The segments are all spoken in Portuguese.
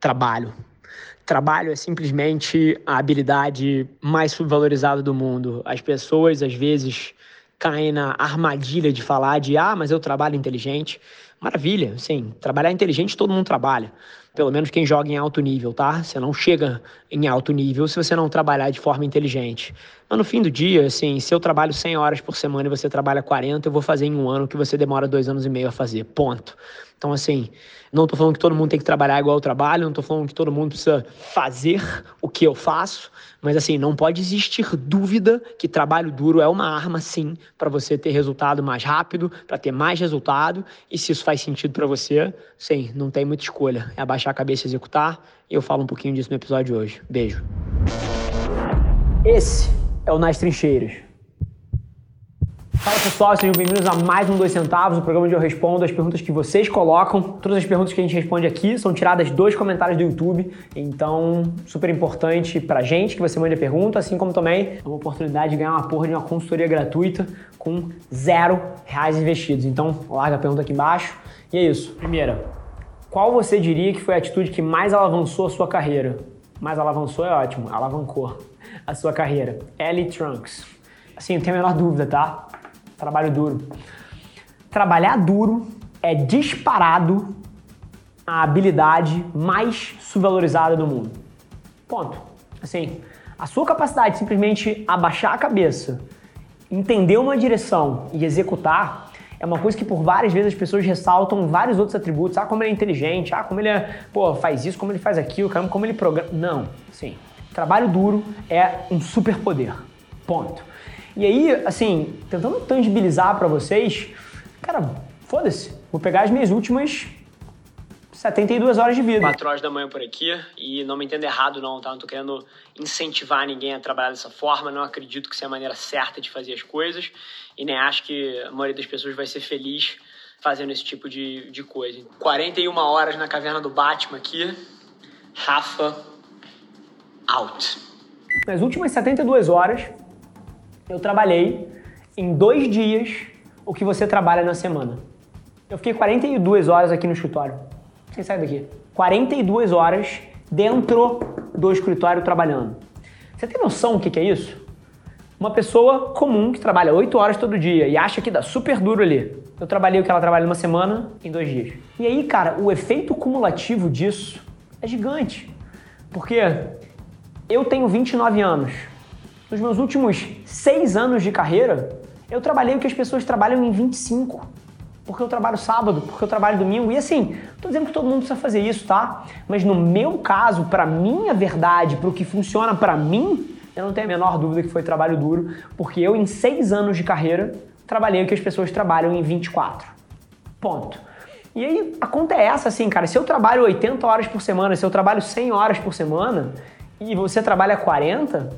trabalho. Trabalho é simplesmente a habilidade mais subvalorizada do mundo. As pessoas, às vezes, caem na armadilha de falar de ah, mas eu trabalho inteligente. Maravilha, sim. Trabalhar inteligente todo mundo trabalha. Pelo menos quem joga em alto nível, tá? Você não chega em alto nível se você não trabalhar de forma inteligente. Mas no fim do dia, assim, se eu trabalho 100 horas por semana e você trabalha 40, eu vou fazer em um ano que você demora dois anos e meio a fazer. Ponto. Então, assim, não estou falando que todo mundo tem que trabalhar igual eu trabalho, não estou falando que todo mundo precisa fazer o que eu faço, mas, assim, não pode existir dúvida que trabalho duro é uma arma, sim, para você ter resultado mais rápido, para ter mais resultado, e se isso faz sentido para você, sim, não tem muita escolha. É abaixar a cabeça e executar, e eu falo um pouquinho disso no episódio de hoje. Beijo. Esse é o Nas Trincheiras. Fala pessoal, sejam bem-vindos a mais um Dois Centavos, o programa onde eu respondo as perguntas que vocês colocam. Todas as perguntas que a gente responde aqui são tiradas dos comentários do YouTube, então super importante pra gente que você mande a pergunta, assim como também uma oportunidade de ganhar uma porra de uma consultoria gratuita com zero reais investidos. Então larga a pergunta aqui embaixo. E é isso. Primeira, qual você diria que foi a atitude que mais alavançou a sua carreira? Mais alavançou é ótimo, alavancou a sua carreira. Ellie Trunks. Assim, não tenho a menor dúvida, tá? Trabalho duro. Trabalhar duro é disparado a habilidade mais subvalorizada do mundo. Ponto. Assim, a sua capacidade de simplesmente abaixar a cabeça, entender uma direção e executar é uma coisa que por várias vezes as pessoas ressaltam vários outros atributos. Ah, como ele é inteligente, ah, como ele é, pô, faz isso, como ele faz aquilo, como ele programa. Não, sim. Trabalho duro é um superpoder. Ponto. E aí, assim, tentando tangibilizar para vocês, cara, foda-se. Vou pegar as minhas últimas 72 horas de vida. 4 horas da manhã por aqui e não me entenda errado não, tá? Não tô querendo incentivar ninguém a trabalhar dessa forma, não acredito que seja a maneira certa de fazer as coisas e nem acho que a maioria das pessoas vai ser feliz fazendo esse tipo de, de coisa. 41 horas na caverna do Batman aqui, Rafa out. Nas últimas 72 horas, eu trabalhei em dois dias o que você trabalha na semana. Eu fiquei 42 horas aqui no escritório. Sem sair daqui. 42 horas dentro do escritório trabalhando. Você tem noção do que é isso? Uma pessoa comum que trabalha 8 horas todo dia e acha que dá super duro ali. Eu trabalhei o que ela trabalha numa semana em dois dias. E aí, cara, o efeito cumulativo disso é gigante. Porque eu tenho 29 anos. Nos meus últimos seis anos de carreira, eu trabalhei o que as pessoas trabalham em 25. Porque eu trabalho sábado, porque eu trabalho domingo. E assim, tô dizendo que todo mundo precisa fazer isso, tá? Mas no meu caso, para minha verdade, para o que funciona para mim, eu não tenho a menor dúvida que foi trabalho duro, porque eu, em seis anos de carreira, trabalhei o que as pessoas trabalham em 24. Ponto. E aí, a conta é essa, assim, cara. Se eu trabalho 80 horas por semana, se eu trabalho 100 horas por semana, e você trabalha 40,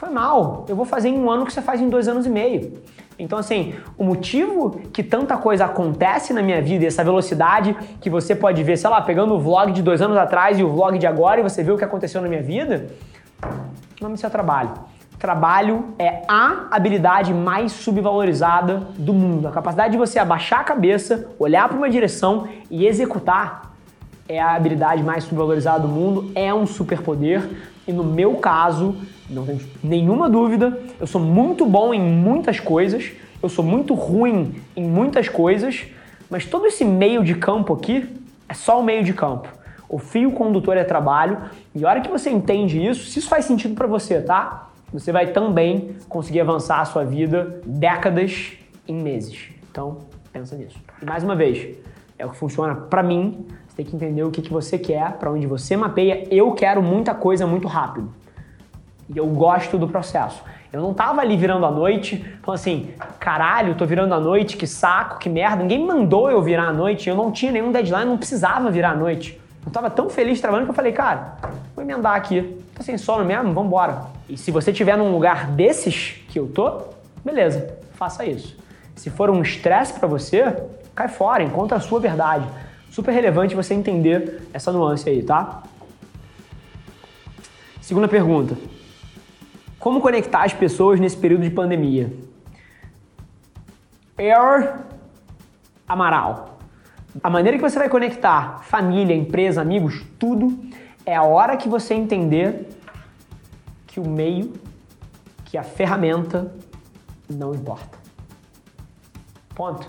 foi mal. Eu vou fazer em um ano que você faz em dois anos e meio. Então, assim, o motivo que tanta coisa acontece na minha vida, essa velocidade que você pode ver, sei lá, pegando o vlog de dois anos atrás e o vlog de agora e você vê o que aconteceu na minha vida, o nome disso é trabalho. Trabalho é a habilidade mais subvalorizada do mundo. A capacidade de você abaixar a cabeça, olhar para uma direção e executar é a habilidade mais subvalorizada do mundo, é um superpoder. E no meu caso, não tenho nenhuma dúvida, eu sou muito bom em muitas coisas, eu sou muito ruim em muitas coisas, mas todo esse meio de campo aqui é só o meio de campo. O fio condutor é trabalho, e a hora que você entende isso, se isso faz sentido para você, tá? Você vai também conseguir avançar a sua vida décadas em meses. Então, pensa nisso. E mais uma vez, é o que funciona para mim. Você tem que entender o que, que você quer, para onde você mapeia. Eu quero muita coisa muito rápido. E eu gosto do processo. Eu não tava ali virando a noite, falando assim, caralho, tô virando a noite, que saco, que merda. Ninguém mandou eu virar a noite, eu não tinha nenhum deadline, não precisava virar a noite. Eu tava tão feliz trabalhando que eu falei, cara, vou emendar aqui. Tô sem sono mesmo, vambora. E se você tiver num lugar desses que eu tô, beleza, faça isso. Se for um estresse para você, cai fora, encontra a sua verdade. Super relevante você entender essa nuance aí, tá? Segunda pergunta. Como conectar as pessoas nesse período de pandemia? Air Amaral. A maneira que você vai conectar família, empresa, amigos, tudo é a hora que você entender que o meio, que a ferramenta não importa. Ponto.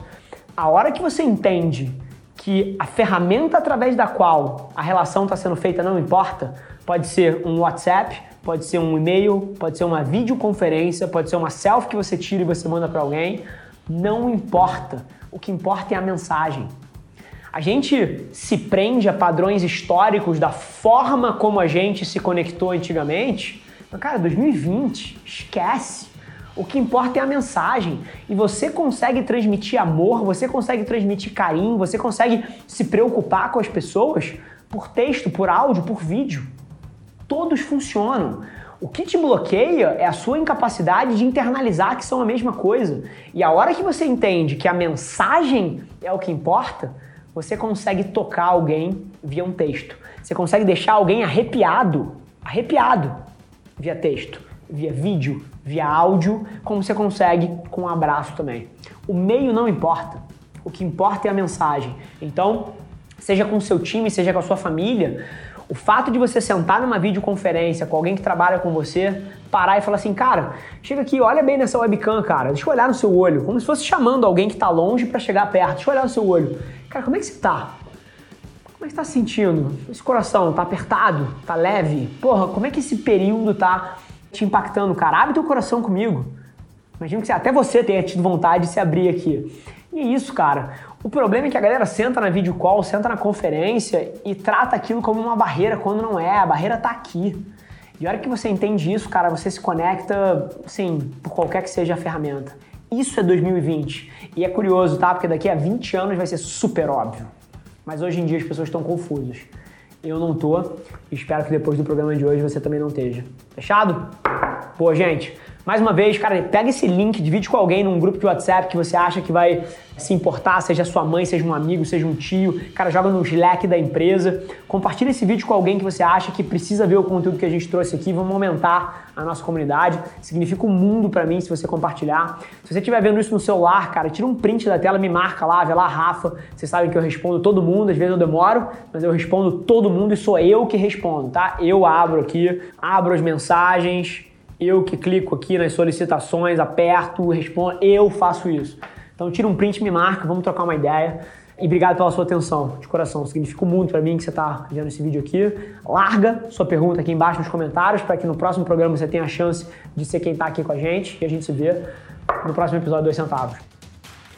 A hora que você entende que a ferramenta através da qual a relação está sendo feita não importa, pode ser um WhatsApp, pode ser um e-mail, pode ser uma videoconferência, pode ser uma selfie que você tira e você manda para alguém, não importa. O que importa é a mensagem. A gente se prende a padrões históricos da forma como a gente se conectou antigamente. Mas, cara, 2020, esquece. O que importa é a mensagem. E você consegue transmitir amor, você consegue transmitir carinho, você consegue se preocupar com as pessoas por texto, por áudio, por vídeo. Todos funcionam. O que te bloqueia é a sua incapacidade de internalizar que são a mesma coisa. E a hora que você entende que a mensagem é o que importa, você consegue tocar alguém via um texto. Você consegue deixar alguém arrepiado, arrepiado via texto, via vídeo, via áudio, como você consegue com um abraço também. O meio não importa. O que importa é a mensagem. Então, seja com o seu time, seja com a sua família, o fato de você sentar numa videoconferência com alguém que trabalha com você, parar e falar assim, cara, chega aqui, olha bem nessa webcam, cara, deixa eu olhar no seu olho, como se fosse chamando alguém que está longe para chegar perto, deixa eu olhar no seu olho. Cara, como é que você tá? Como é que tá se sentindo? Esse coração tá apertado? Tá leve? Porra, como é que esse período tá te impactando, cara? Abre teu coração comigo. Imagina que até você tenha tido vontade de se abrir aqui. E é isso, cara. O problema é que a galera senta na video call, senta na conferência e trata aquilo como uma barreira quando não é. A barreira tá aqui. E a hora que você entende isso, cara, você se conecta, assim, por qualquer que seja a ferramenta. Isso é 2020. E é curioso, tá? Porque daqui a 20 anos vai ser super óbvio. Mas hoje em dia as pessoas estão confusas. Eu não tô. Espero que depois do programa de hoje você também não esteja. Fechado? Pô, gente, mais uma vez, cara, pega esse link, divide com alguém num grupo de WhatsApp que você acha que vai se importar, seja sua mãe, seja um amigo, seja um tio, cara, joga no Slack da empresa. Compartilha esse vídeo com alguém que você acha que precisa ver o conteúdo que a gente trouxe aqui. Vamos aumentar a nossa comunidade. Significa um mundo para mim se você compartilhar. Se você estiver vendo isso no celular, cara, tira um print da tela, me marca lá, vê lá, Rafa. Vocês sabem que eu respondo todo mundo, às vezes eu demoro, mas eu respondo todo mundo e sou eu que respondo, tá? Eu abro aqui, abro as mensagens, eu que clico aqui nas solicitações, aperto, respondo, eu faço isso. Então tira um print, me marca, vamos trocar uma ideia. E obrigado pela sua atenção, de coração. Significa muito para mim que você está vendo esse vídeo aqui. Larga sua pergunta aqui embaixo nos comentários para que no próximo programa você tenha a chance de ser quem está aqui com a gente e a gente se vê no próximo episódio Dois Centavos.